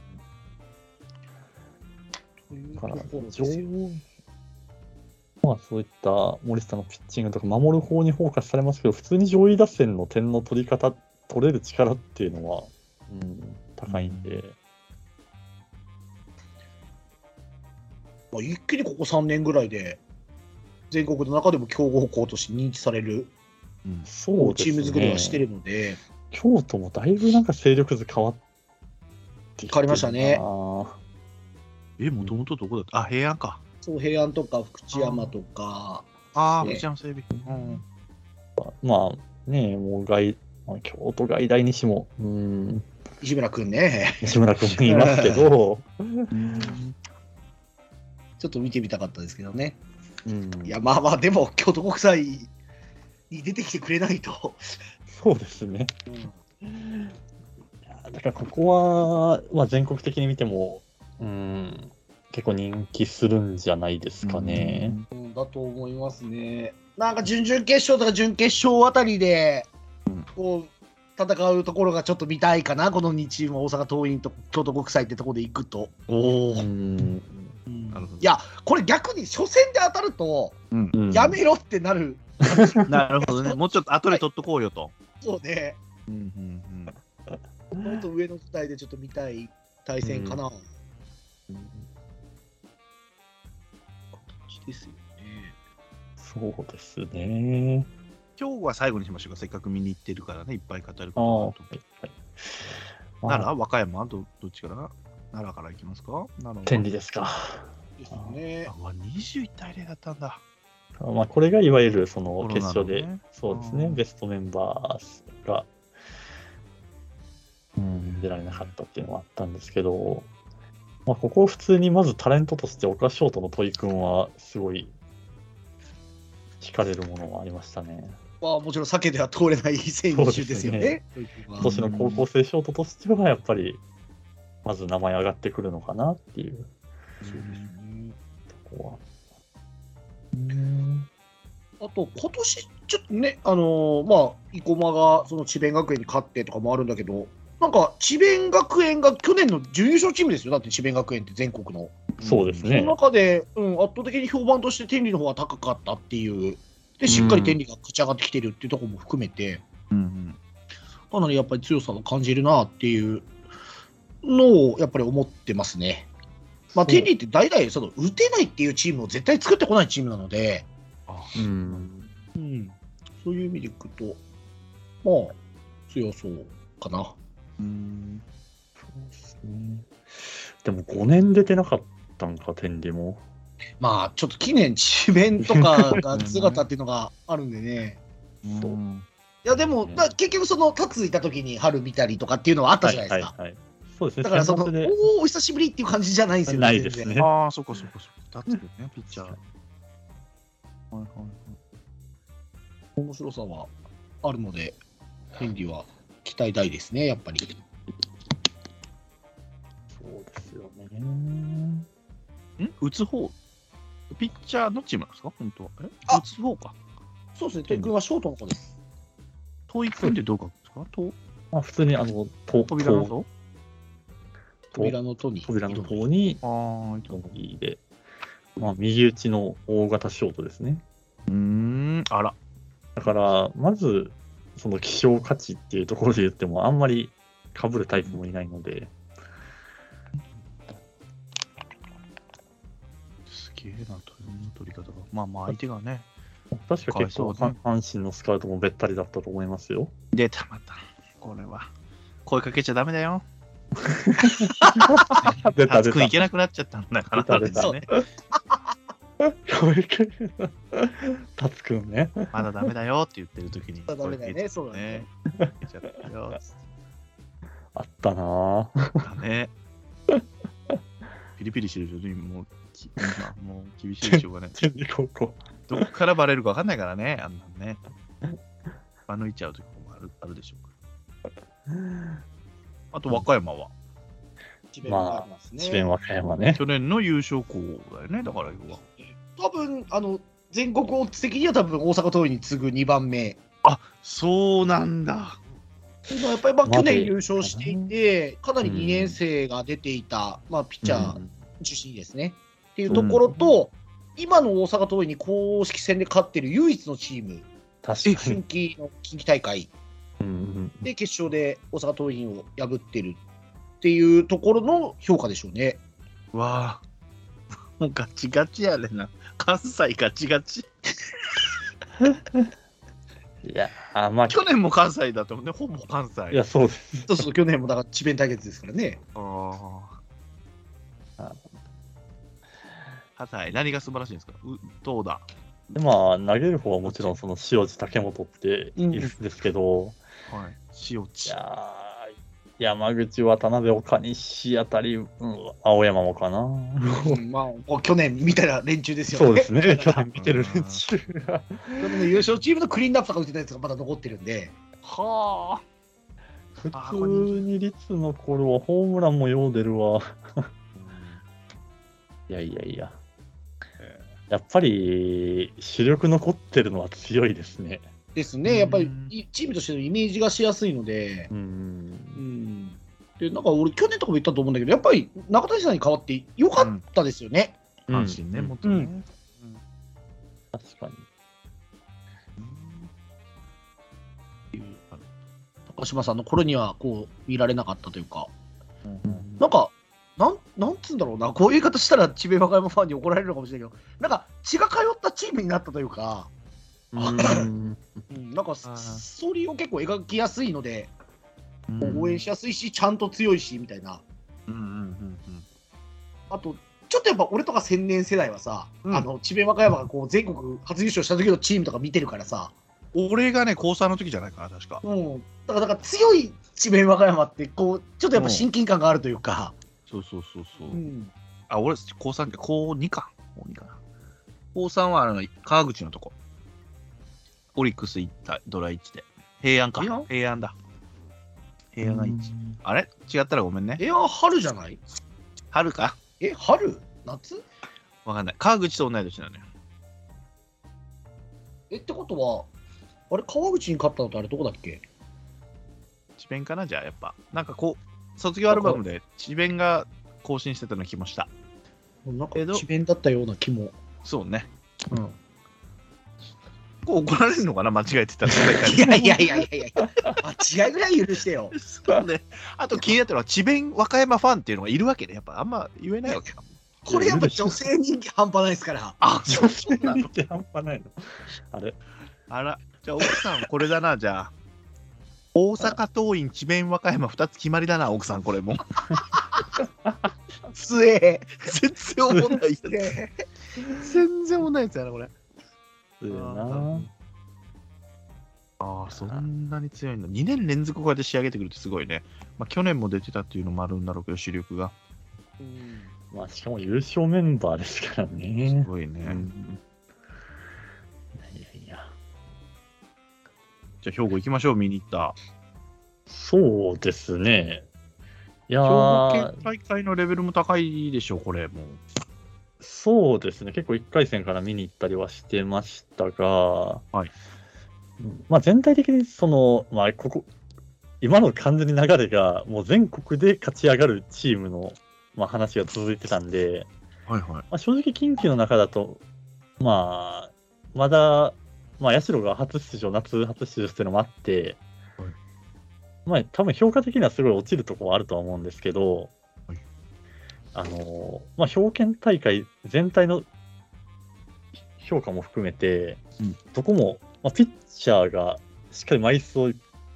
というだからまあそういった森下のピッチングとか守る方にフォーカスされますけど、普通に上位打線の点の取り方、取れる力っていうのは、うん、高いんで、まあ、一気にここ3年ぐらいで、全国の中でも強豪校として認知されるうん。そうですね。チーム作りはしてるので、京都もだいぶなんか勢力図変わってきてる変わりましたね。なえ、もともとどこだった？あ、平安か。そう平安とか福知山とか、ああ、ね。福知山整備。うん。まあね、もう外、まあ、京都外大西も、うん、石村君ね、西村君もいますけど、ちょっと見てみたかったですけどね。うん、いや、まあまあ、でも、京都国際に出てきてくれないと。そうですね。いやだからここは、まあ、全国的に見ても、うん、結構人気するんじゃないですかね。うん、だと思いますね。なんか準々決勝とか準決勝あたりで、うんこう戦うところがちょっと見たいかな、この2チーム、大阪桐蔭と京都国際ってところで行くと。おお。うんなるほどいや、これ逆に初戦で当たると、うん。うんやめろってなる、なるほどね。もうちょっと後で取っとこうよと。そうね、うんうんもっと上の舞台でちょっと見たい対戦かな。ですよね。そうですね。今日は最後にしましょうか。せっかく見に行ってるからね、いっぱい語るああ、はこいはい。とまあ。奈良、和歌山？ど、どっちから？奈良から行きますか？奈良天理ですか。ですね。あ、うわ21対0だったんだ。まあ、これがいわゆるその決勝で、ねそうですね、うん。ベストメンバーが、うん、出られなかったっていうのはあったんですけど、まあ、ここを普通にまずタレントとして岡ショートの戸井君はすごい惹かれるものがありましたね。まあ、もちろん避けては通れない選手ですよね。今年の高校生ショートとしてはやっぱりまず名前上がってくるのかなっていうそうですねとこは。うんあと、今年ちょっとね、あのーまあ、生駒がその智弁学園に勝ってとかもあるんだけど、なんか智弁学園が去年の準優勝チームですよ、だって智弁学園って全国の。そうですねその。中で、うん、圧倒的に評判として天理の方が高かったっていう、でしっかり天理が勝ち上がってきてるっていうところも含めて、うんかなりやっぱり強さを感じるなっていうのをやっぱり思ってますね。まあ、天理って代々その打てないっていうチームを絶対作ってこないチームなので、あうんうん、そういう意味でいくと、まあ、強そうかな。うんそうですね。でも5年出てなかったんか、天理も。まあ、ちょっと記念、智弁とかが姿っていうのがあるんでね。そううんいや、でも、ねだ結局、その、タツいた時に春見たりとかっていうのはあったじゃないですか。はいはいはい。そうですね。だから、その、おお、お久しぶりっていう感じじゃないんですよないですねああ、そっかそっかそっか。立つね、ピッチャー。はいはいはい。面白さはあるので、天理は期待大ですね、やっぱり。そうですよね。ん？打つ方？ピッチャーのチームなんですか？本当は。え？あ打つ方か。そうですね、天君はショートの子です。遠い君ってどう書くんですか？遠？まあ、普通に、あの、と扉のと扉の戸に。扉の方に、ああ、いで、まあ、右打ちの大型ショートですね。うーん、あら。だから、まず、その希少価値っていうところで言っても、あんまり被るタイプもいないので、げえな、という取り方が。まあまあ、相手がね。確か結構、ね阪神のスカウトもべったりだったと思いますよ。出た、また。これは。声かけちゃダメだよ。出た出たいけなくなっちゃったんだから。出た出た。タツくんね。まだダメだよって言ってる時に。まだダメだよねそうだね。あったなぁ。だね。ピリピリしてるでしょ、今ももう厳しいでしょうがね。天理高校。どっからバレるか分かんないからね、あんなんね。場抜いちゃう時もあるあるでしょうから。あと、和歌山は、智弁和歌山ね。智弁和歌山ね。去年の優勝校だよね、だから要は。多分あの全国オッズ的には多分大阪桐蔭に次ぐ2番目。そうなんだ。やっぱりまあ去年優勝していて、かなり2年生が出ていた、まあ、ピッチャー中心ですね。っていうところと、今の大阪桐蔭に公式戦で勝ってる唯一のチーム、確か近に。畿の近畿大会うんうんで決勝で大阪桐蔭を破ってるっていうところの評価でしょうね。わあ。も うガチガチやねんな。関西ガチガチ。いや、あまあ、去年も関西だったもんね、ほぼ関西。いや、そうです。そうそう、去年もだから智弁対決ですからね。あああ。関西、何が素晴らしいんですか？うどうだ？でまあ、投げる方はもちろん、その塩地竹本っているんですけど、はい。塩い地。やー山口、渡辺、岡西あたり、うん、青山もかな。うんまあ、去年みたいな連中ですよね。そうですね、去年見てる連中が。去年の優勝チームのクリーンナップとか打ってたやつがまだ残ってるんで、は普通に率の頃はホームランもよう出るわ。あ。いやいやいや。やっぱり主力残ってるのは強いですね。ですね、やっぱりチームとしてのイメージがしやすいので、うん。うん、でなんか俺、去年とかも言ったと思うんだけど、やっぱり中谷さんに代わってよかったですよね。阪神ね、うんもっとね。確かに。高島さんの頃にはこう見られなかったというか、うんなんか、なんなんつうんだろうな、こういう言い方したら、智弁和歌山ファンに怒られるのかもしれないけど、なんか血が通ったチームになったというか、うん。うん、なんかストーリーを結構描きやすいので、うん。応援しやすいし、ちゃんと強いしみたいな。うんうんうんあと、ちょっとやっぱ俺とか千年世代はさ、うん。あの智弁和歌山がこう全国初優勝した時のチームとか見てるからさ、うん。俺がね、高3の時じゃないかな、確か。うん、だからなんか強い智弁和歌山ってこう、ちょっとやっぱ親近感があるというか、そうそうそうそう。うんあ、俺、高3か、高2か。高2かな。高3はあの川口のとこ。オリックス行った、ドラ1で。平安か。平安平安だ。平安が1。あれ？違ったらごめんね。え、あ春じゃない？春かえ、春？夏？わかんない。川口と同い年なのよ。えってことは、あれ、川口に勝ったのってあれどこだっけ？智弁かな？じゃあ、やっぱ。なんかこう、卒業アルバムで智弁が更新してたの来ました。なんか智弁だったような気も。そうね。うん、こう怒られるのかな？間違えてたら。いやいやいやいやいや、間違いぐらい許してよ。そうね。あと気になったのは、智弁和歌山ファンっていうのがいるわけで、やっぱあんま言えないわけだ。これやっぱ女性人気半端ないですから。あ、そ女う性なの見て 半端ないの。あれ？あら、じゃあ奥さん、これだな、じゃあ。大阪桐蔭、智弁和歌山2つ決まりだな、奥さん、これもう。つえ全然思んないやつ。ー。全然思んないやつやな、これ。そうやな。ああ、そんなに強いんだ。2年連続こうやって仕上げてくるってすごいね。まあ、去年も出てたっていうのもあるんだろうけど、主力が。まあ、しかも優勝メンバーですからすね。ごいね。うんじゃあ、兵庫行きましょう、見に行った。そうですね。いや兵庫ー県大会のレベルも高いでしょう、これ、もう。そうですね。結構1回戦から見に行ったりはしてましたが、はいうんまあ、全体的にその、まあ、ここ、今の完全に流れが、もう全国で勝ち上がるチームの、まあ、話が続いてたんで、はいはい。まあ、正直、近畿の中だと、まあ、まだ、まあ、社が初出場、夏初出場っていうのもあって、はい。まあ、多分評価的にはすごい落ちるところはあるとは思うんですけど、はい。あの、まあ、表県大会全体の評価も含めて、うん。どこも、まあ、ピッチャーがしっかり枚数を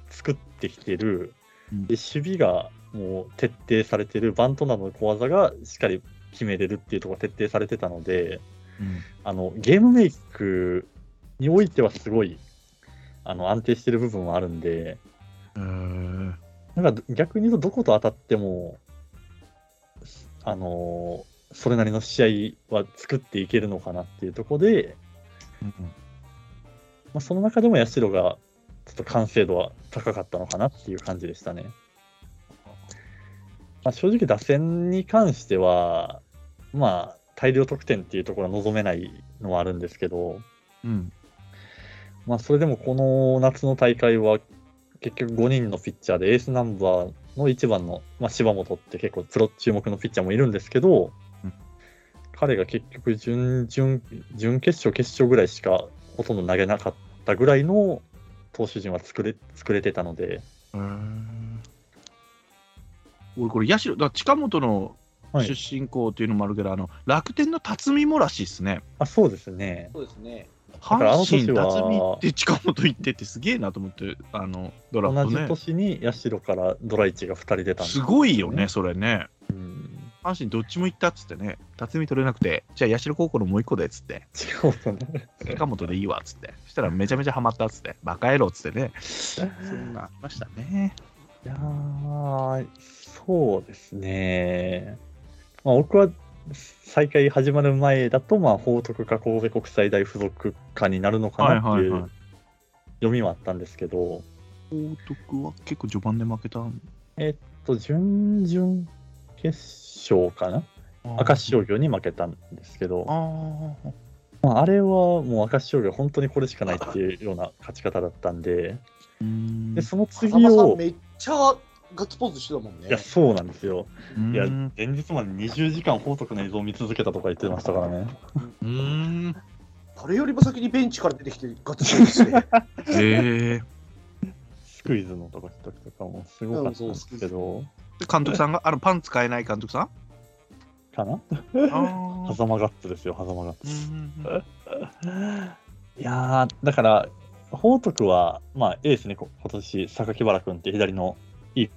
作ってきてる、うん。で守備がもう徹底されてる、バントなどの小技がしっかり決めれるっていうところが徹底されてたので、あのゲームメイクにおいてはすごいあの安定してる部分はあるんで、うん。なんか逆に言うとどこと当たっても、あのそれなりの試合は作っていけるのかなっていうところで、まあ、その中でも社がちょっと完成度は高かったのかなっていう感じでしたね。まあ、正直打線に関しては、まあ、大量得点っていうところは望めないのはあるんですけど、うん。まあ、それでもこの夏の大会は結局5人のピッチャーでエースナンバーの1番の、まあ、柴本って結構プロ注目のピッチャーもいるんですけど、うん彼が結局準々準決勝決勝ぐらいしかほとんど投げなかったぐらいの投手陣は作れ作れてたので、うん。俺、これ、社、だ近本のはい出身校っていうのもあるけど、あの楽天の辰巳もらしいですね。あそうですね。そうですね。阪神、辰巳って近本行ってってすげえなと思って、あのドラフ同じトね。年に社からドラ1が2人出たすごいよね、それね。うん阪神どっちも行ったっつってね、辰巳取れなくて、じゃあ社高校のもう一個でっつって、違うとね。近本でいいわっつって、そしたらめちゃめちゃハマったっつって、バカ野郎っつってね、そんなありましたね。いやー、そうですね。まあ、僕は再開始まる前だと、まあ、報徳か神戸国際大附属かになるのかなってはいはいはい。いう読みはあったんですけど、報徳は結構序盤で負けたんと準々決勝かな？明石商業に負けたんですけど、あまあ、あれはもう明石商業本当にこれしかないっていうような勝ち方だったんで、ーでその次を、めっちゃガッツポーズしてたもんね。いや、そうなんですよ。うんいや、前日まで20時間報徳の映像を見続けたとか言ってましたからね。うーん。誰よりも先にベンチから出てきてガッツポーズして。ええスクイズのとかとかもすごかったんですけど、で監督さんが、あのパン使えない監督さん？かな？あ狭間ガッツですよ、狭間ガッうツ。ん いやー、だから、報徳は、まあ、エースにこ今年、榊原君って左のいい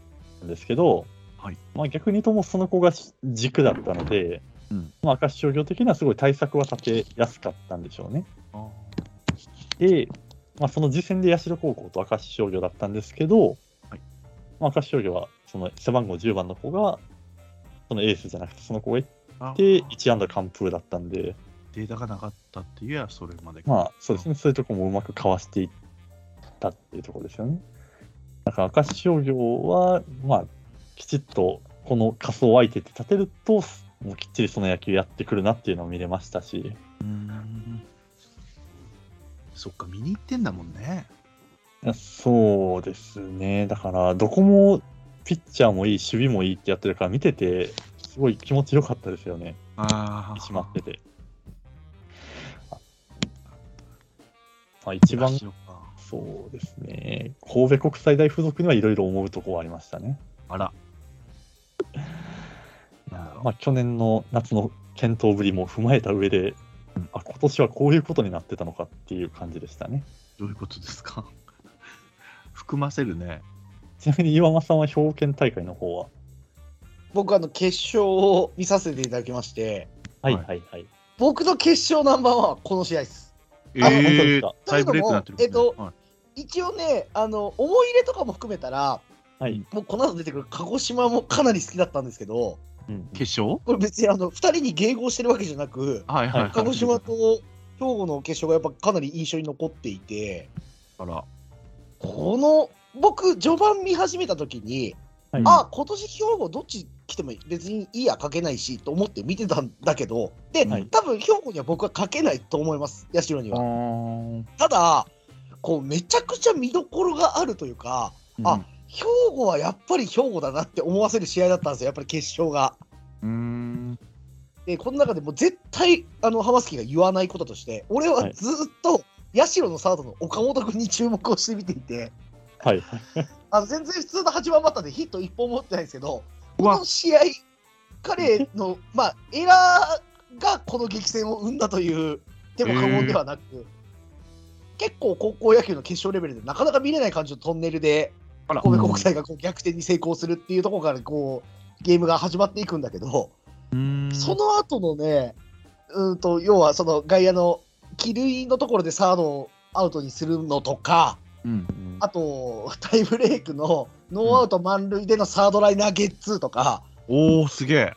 んですけど、はい。まあ、逆に言うともうその子が軸だったので、うん。まあ、明石商業的にはすごい対策は立てやすかったんでしょうね。あで、まあ、その次戦で社高校と明石商業だったんですけど、はい。まあ、明石商業はその背番号10番の子が、そのエースじゃなくて、その子がいあて、1安打完封だったんで、データがなかったっていうや、それまで。まあそうですね、そういうところもうまくかわしていったっていうところですよね。だから明石商業は、まあ、きちっとこの仮想相手って立てると、もうきっちりその野球やってくるなっていうのを見れましたし、うーんそっか、見に行ってんだもんね。そうですね、だからどこもピッチャーもいい、守備もいいってやってるから、見てて、すごい気持ちよかったですよね、ああ。しまってて。まあ、一番そうですね。神戸国際大附属にはいろいろ思うところはありましたね。あら。まあ、去年の夏の検討ぶりも踏まえた上で、うんあ今年はこういうことになってたのかっていう感じでしたね。どういうことですか？含ませるね。ちなみに岩間さんは兵庫県大会の方は？僕あの決勝を見させていただきまして、はいはいはいはい。僕の決勝ナンバーワンはこの試合です。え本当ですーか、タイブレークになってる、えっとはい一応ね、あの思い入れとかも含めたら、はい。もうこの後出てくる鹿児島もかなり好きだったんですけど、うん決勝？これ別にあの2人に迎合してるわけじゃなく、はいはいはい。鹿児島と兵庫の決勝がやっぱかなり印象に残っていて、あら。この僕、序盤見始めた時に、はい。あ今年兵庫どっち来ても別にいいや、かけないしと思って見てたんだけど、で、はい。多分兵庫には僕はかけないと思います、社には。ただ、こうめちゃくちゃ見どころがあるというか、あ兵庫はやっぱり兵庫だなって思わせる試合だったんですよ、やっぱり決勝が。うーん。で、この中でもう絶対、あの、浜月が言わないこととして、俺ははい。ずっと、社のサードの岡本君に注目をして見ていて、はい。あの全然普通の8番バッターでヒット1本持ってないんですけど、この試合、彼の、まあ、エラーがこの激戦を生んだという手も過言ではなく、結構高校野球の決勝レベルでなかなか見れない感じのトンネルで。神戸国際がこう逆転に成功するっていうところからこうゲームが始まっていくんだけど、その後のね、うんと、要はその外野の帰塁のところでサードをアウトにするのとか、うん。うんあと、タイブレークのノーアウト満塁でのサードライナーゲッツーとか、おお、すげえ。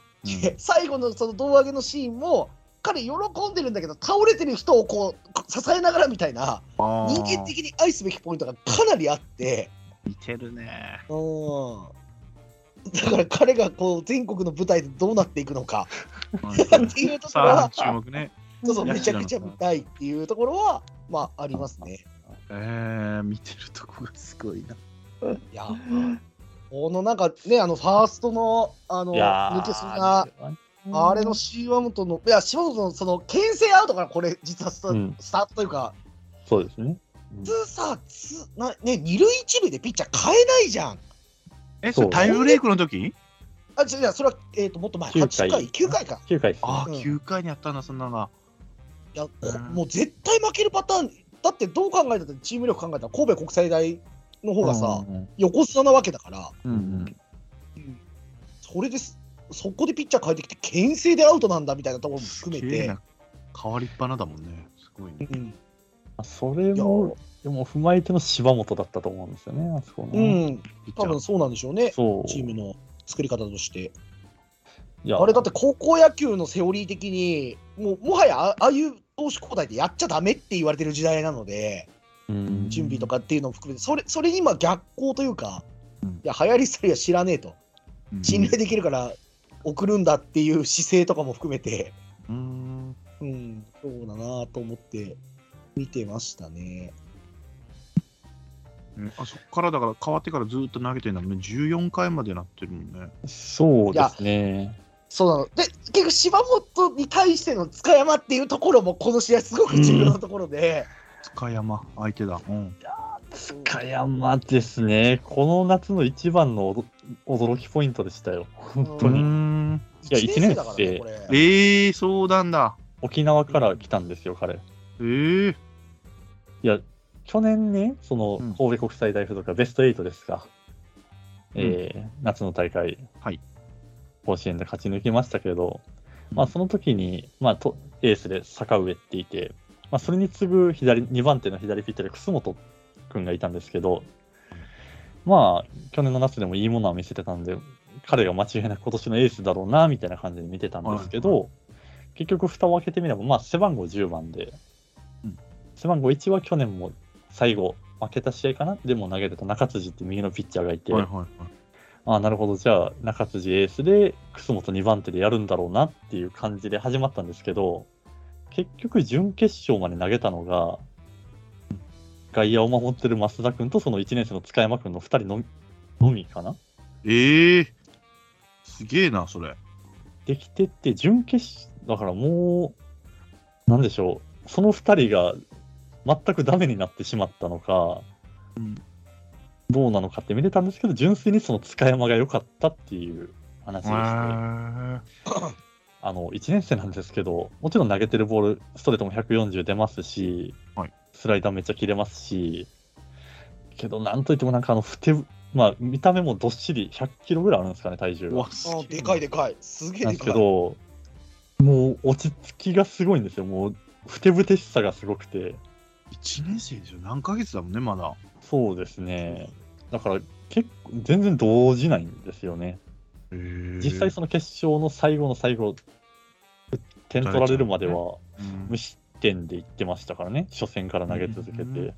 最後のその胴上げのシーンも、彼喜んでるんだけど、倒れてる人をこう支えながらみたいな、人間的に愛すべきポイントがかなりあって、似てるね。うん。だから彼がこう全国の舞台でどうなっていくのか はい っていうところは、ね。そうそうめちゃくちゃ見たいっていうところは、まあ、ありますね。えー、見てるとこがすごいな。いや、このなんかね、あのファーストのあの抜けすな、あれの柴本の、いや、柴本のその牽制アウトからこれ、実はスタ,、うんスタートというか、そうですね。普通さ、つなね、二塁一塁でピッチャー変えないじゃん。え、それタイブレークの時？あ、違う違う、それは、えー、ともっと前、9 8回、9回か。9回。ああ、うん9回にあったんだ、そんなのが。いや、こうんもう絶対負けるパターン、だってどう考えたって、チーム力考えたら、神戸国際大の方がさ、うん横綱なわけだから、うんうんそれです、そこでピッチャー変えてきて、牽制でアウトなんだみたいなところも含めて変わりっぱなだもんね。すごいね。うん、あそれも、でも踏まえての柴本だったと思うんですよね、あそこの。うん、多分そうなんでしょうね、そう。チームの作り方として。いやあれだって高校野球のセオリー的に、もうもはやあああいう投手交代でやっちゃダメって言われてる時代なので、うん準備とかっていうのも含めて、それそれに今、逆行というか、うんいや、流行り廃りは知らねえと、うん信頼できるから送るんだっていう姿勢とかも含めて、うーん。うん、そうだなと思って見てましたね。うんあそこからだから変わってからずっと投げてるのはもう14回までなってるもんね。そうですね。そうなので結局、柴本に対しての塚山っていうところも、この試合、すごく重要なところで、塚山、相手だ。うん。塚山ですね。この夏の一番の驚驚きポイントでしたよ。本当に。ん。いや一年生ね、一年生これ。えー、そうなんだ。沖縄から来たんですよ、彼。えー。いや、去年ね、そのうん神戸国際大付属がベスト8ですか。えー夏の大会、はい甲子園で勝ち抜きましたけど、まあ、その時に、まあ、とエースで坂上っていて、まあ、それに次ぐ左2番手の左ピッチャーで楠本君がいたんですけど、まあ、去年の夏でもいいものは見せてたんで、彼が間違いなく今年のエースだろうなみたいな感じで見てたんですけど、結局、蓋を開けてみれば、まあ、背番号10番で、うん。背番号1は去年も最後、負けた試合かな？でも投げてた中辻って右のピッチャーがいて、はいはいはい。ああ、なるほど、じゃあ中辻エースで楠本2番手でやるんだろうなっていう感じで始まったんですけど、結局、準決勝まで投げたのが、外野を守ってる増田君とその1年生の塚山君の2人のみのみかなえー。すげえな、それ。できてって、準決勝、だからもう、なんでしょう、その2人が全くダメになってしまったのか、うんどうなのかって見れたんですけど、純粋にその塚山が良かったっていう話でして。あの1年生なんですけど、もちろん投げてるボール、ストレートも140出ますし、はいスライダーめっちゃ切れますし、けど、なんといっても、なんかあの、ふてぶ、まあ、見た目もどっしり100キロぐらいあるんですかね、体重がでかいでかい。すげえですけでかい。ど、もう落ち着きがすごいんですよ、もう、ふてぶてしさがすごくて、1年生でしょ何ヶ月だもんね、まだ。そうですね、だから結構、全然動じないんですよね。実際、その決勝の最後の最後、点取られるまでは、うん。無失点でいってましたからね、初戦から投げ続けて。うん